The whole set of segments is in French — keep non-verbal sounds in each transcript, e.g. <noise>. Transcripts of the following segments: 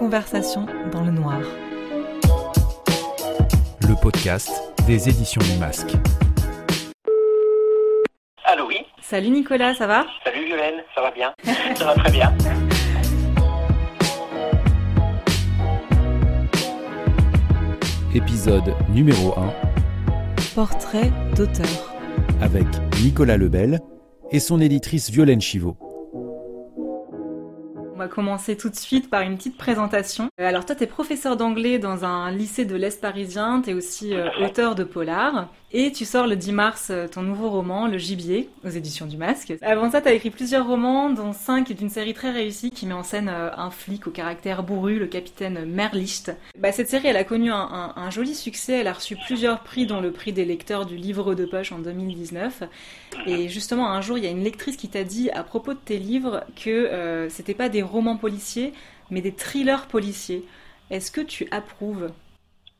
Conversation dans le noir. Le podcast des éditions du Masque. Allô, oui Salut Nicolas, ça va? Salut Violaine, ça va bien? <laughs> Ça va très bien. Épisode numéro 1 Portrait d'auteur. avec Nicolas Lebel et son éditrice Violaine Chivot. On va commencer tout de suite par une petite présentation. Euh, Alors toi, tu es professeur d'anglais dans un lycée de l'Est parisien, tu es aussi euh, auteur de polar, et tu sors le 10 mars euh, ton nouveau roman, Le Gibier, aux éditions du Masque. Avant ça, tu as écrit plusieurs romans, dont 5 est une série très réussie qui met en scène euh, un flic au caractère bourru, le capitaine Merlicht. Bah, cette série, elle a connu un joli succès, elle a reçu plusieurs prix, dont le prix des lecteurs du livre de poche en 2019. Et justement, un jour, il y a une lectrice qui t'a dit à propos de tes livres que euh, c'était pas des romans policiers, mais des thrillers policiers. Est-ce que tu approuves?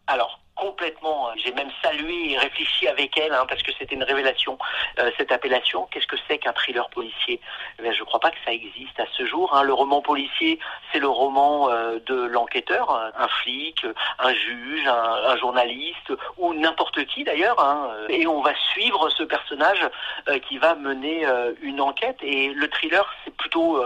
Alors, complètement, euh, j'ai même salué et réfléchi avec elle, hein, parce que c'était une révélation, euh, cette appellation. Qu'est-ce que c'est qu'un thriller policier? Eh Je ne crois pas que ça existe à ce jour. hein. Le roman policier, c'est le roman euh, de l'enquêteur, un flic, un juge, un, journaliste, ou n'importe qui d'ailleurs. hein. Et on va suivre ce personnage qui va mener une enquête. Et le thriller, c'est plutôt...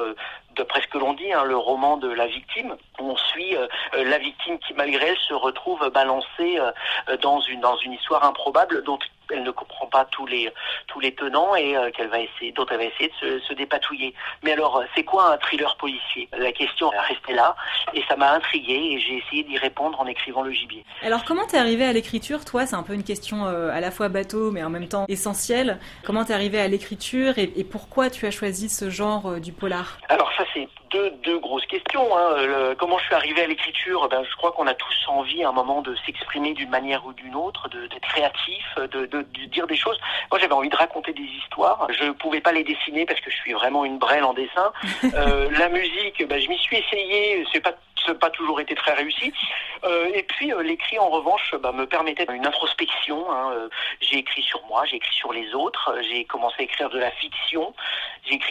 D'après ce que l'on dit, hein, le roman de la victime, on suit euh, euh, la victime qui, malgré elle, se retrouve balancée euh, dans une dans une histoire improbable. Dont elle ne comprend pas tous les tous les tenants et euh, qu'elle va essayer dont elle va essayer de se, se dépatouiller. Mais alors, euh, c'est quoi un thriller policier? La question est restée là et ça m'a intrigué et j'ai essayé d'y répondre en écrivant le gibier. Alors comment t'es arrivé à l'écriture? Toi, c'est un peu une question euh, à la fois bateau, mais en même temps essentielle. Comment t'es arrivé à l'écriture et, et pourquoi tu as choisi ce genre euh, du polar? Alors ça c'est deux, deux grosses questions. Hein. Le- comment je suis arrivé à l'écriture? Ben, Je crois qu'on a tous envie à un moment de s'exprimer d'une manière ou d'une autre, d'être créatif, de, de- de dire des choses. Moi j'avais envie de raconter des histoires. Je pouvais pas les dessiner parce que je suis vraiment une brêle en dessin. <laughs> Euh, la musique, ben, je m'y suis essayé. C'est pas n'a pas toujours été très réussi. Euh, et puis euh, l'écrit en revanche bah, me permettait une introspection. hein. Euh, J'ai écrit sur moi, j'ai écrit sur les autres, Euh, j'ai commencé à écrire de la fiction,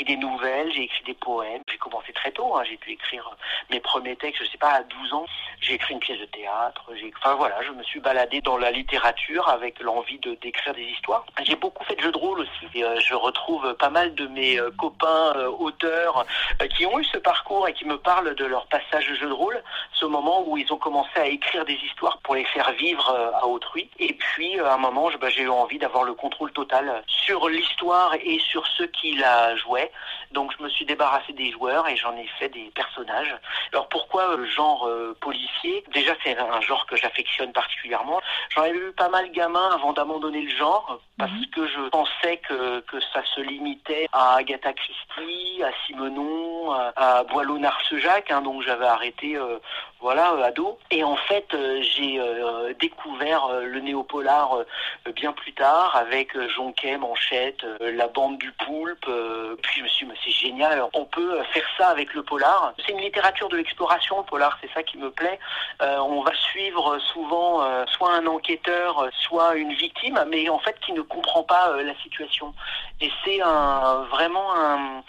des nouvelles, j'ai écrit des poèmes. J'ai commencé très tôt, hein. j'ai pu écrire mes premiers textes, je sais pas, à 12 ans. J'ai écrit une pièce de théâtre, enfin voilà, je me suis baladé dans la littérature avec l'envie de d'écrire des histoires. J'ai beaucoup fait de jeux de rôle aussi. Et, euh, je retrouve pas mal de mes euh, copains euh, auteurs qui ont eu ce parcours et qui me parlent de leur passage de jeu de rôle, ce moment où ils ont commencé à écrire des histoires pour les faire vivre à autrui. Et puis, à un moment, bah, j'ai eu envie d'avoir le contrôle total sur l'histoire et sur ceux qui la jouaient. Donc, je me suis débarrassé des joueurs et j'en ai fait des personnages. Alors, pourquoi euh, le genre euh, policier? Déjà, c'est un genre que j'affectionne particulièrement. J'en avais vu pas mal gamin avant d'abandonner le genre parce Mhm. que je pensais que, que ça se limitait à Agatha Christie, à Simenon, à, à Boileau-Narcejac, hein, donc j'avais arrêté euh, voilà, euh, ado. Et en fait, j'ai découvert le néopolar bien plus tard avec Jonquet, Euh, la bande du poulpe. euh, puis je me suis dit, c'est génial, on peut euh, faire ça avec le polar. C'est une littérature de l'exploration, le polar, c'est ça qui me plaît. On va suivre souvent soit un enquêteur, soit une victime, mais en fait qui ne comprend pas la situation. Et c'est un, vraiment un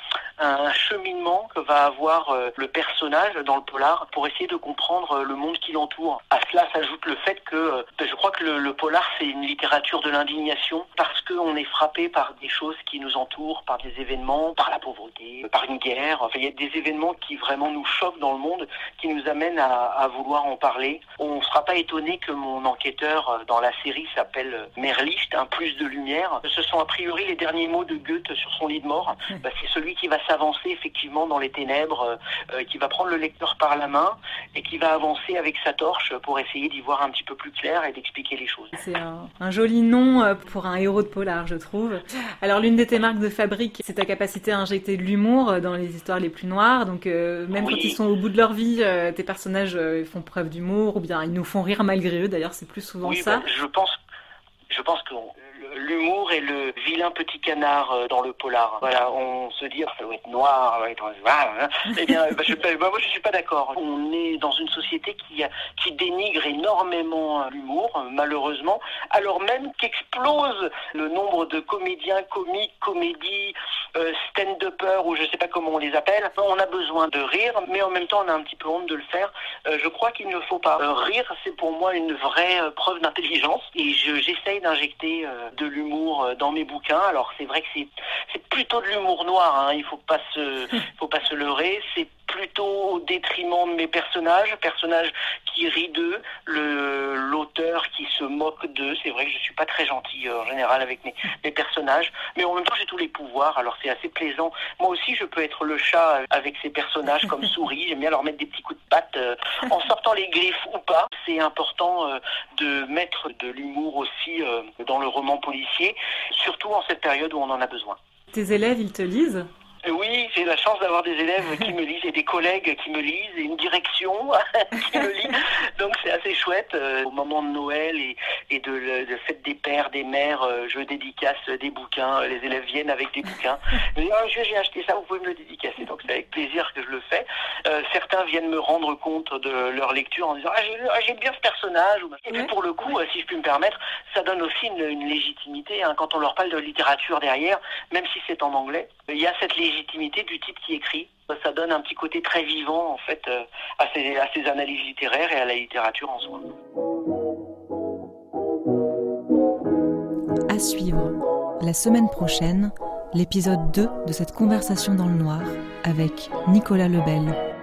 cheminement que va avoir euh, le personnage dans le polar pour essayer de comprendre euh, le monde qui l'entoure. À cela s'ajoute le fait que euh, ben, je crois que le, le polar c'est une littérature de l'indignation parce qu'on est frappé par des choses qui nous entourent, par des événements, par la pauvreté, par une guerre. Enfin, il y a des événements qui vraiment nous choquent dans le monde, qui nous amènent à, à vouloir en parler. On ne sera pas étonné que mon enquêteur dans la série s'appelle Merlicht, un plus de lumière. Ce sont a priori les derniers mots de Goethe sur son lit de mort. Bah, c'est celui qui va s'avancer effectivement dans les ténèbres, euh, euh, qui va prendre le lecteur par la main et qui va avancer avec sa torche pour essayer d'y voir un petit peu plus clair et d'expliquer les choses. C'est un, un joli nom euh, pour un héros de polar, je trouve. Alors l'une de tes marques de fabrique, c'est ta capacité à injecter de l'humour dans les histoires les plus noires. Donc euh, même Oui. quand ils sont au bout de leur vie, euh, tes personnages euh, font preuve d'humour ou bien ils nous font rire malgré eux. D'ailleurs, c'est plus souvent Oui, ça. bah, je pense, je pense que l'humour est le vilain petit canard euh, dans le polar. Voilà, on se dit, ah, ça doit être noir, ça doit être... Hein. <laughs> Eh bien, bah, je, bah, moi, je suis pas d'accord. On est dans une société qui, a- qui dénigre énormément euh, l'humour, euh, malheureusement, alors même qu'explose le nombre de comédiens, comiques, comédies euh, stand-upper ou je sais pas comment on les appelle. On a besoin de rire, mais en même temps on a un petit peu honte de le faire. Euh, je crois qu'il ne faut pas. Euh, rire, c'est pour moi une vraie preuve d'intelligence et j'essaye d'injecter de l'humour dans mes bouquins. Alors c'est vrai que c'est plutôt de l'humour noir. Hein. Il faut pas se faut pas se leurrer. C'est plutôt au détriment de mes personnages, personnages qui rient d'eux, l'auteur qui se moque d'eux. C'est vrai que je suis pas très gentil euh, en général avec mes, mes, personnages, mais en même temps j'ai tous les pouvoirs, alors c'est assez plaisant. Moi aussi je peux être le chat avec ces personnages comme <laughs> souris, j'aime bien leur mettre des petits coups de patte euh, en sortant les griffes ou pas. C'est important euh, de mettre de l'humour aussi dans le roman policier, surtout en cette période où on en a besoin. Tes élèves, ils te lisent? Oui, j'ai la chance d'avoir des élèves qui me lisent et des collègues qui me lisent et une direction <laughs> qui me assez chouette. Euh, au moment de Noël et, et de, de, fête des pères, des mères, euh, je dédicace des bouquins. Les élèves viennent avec des bouquins. <laughs> Dis, oh, j'ai acheté ça, vous pouvez me le dédicacer. Donc c'est avec plaisir que je le fais. Euh, certains viennent me rendre compte de leur lecture en disant, ah, j'ai ah, bien ce personnage. Et puis pour le coup, si je puis me permettre, ça donne aussi une, une légitimité. Hein. Quand on leur parle de littérature derrière, même si c'est en anglais, il y a cette légitimité du type qui écrit. Ça donne un petit côté très vivant en fait euh, à ces, à ces analyses littéraires et à la littérature en soi. À suivre la semaine prochaine, l'épisode 2 de cette conversation dans le noir avec Nicolas Lebel.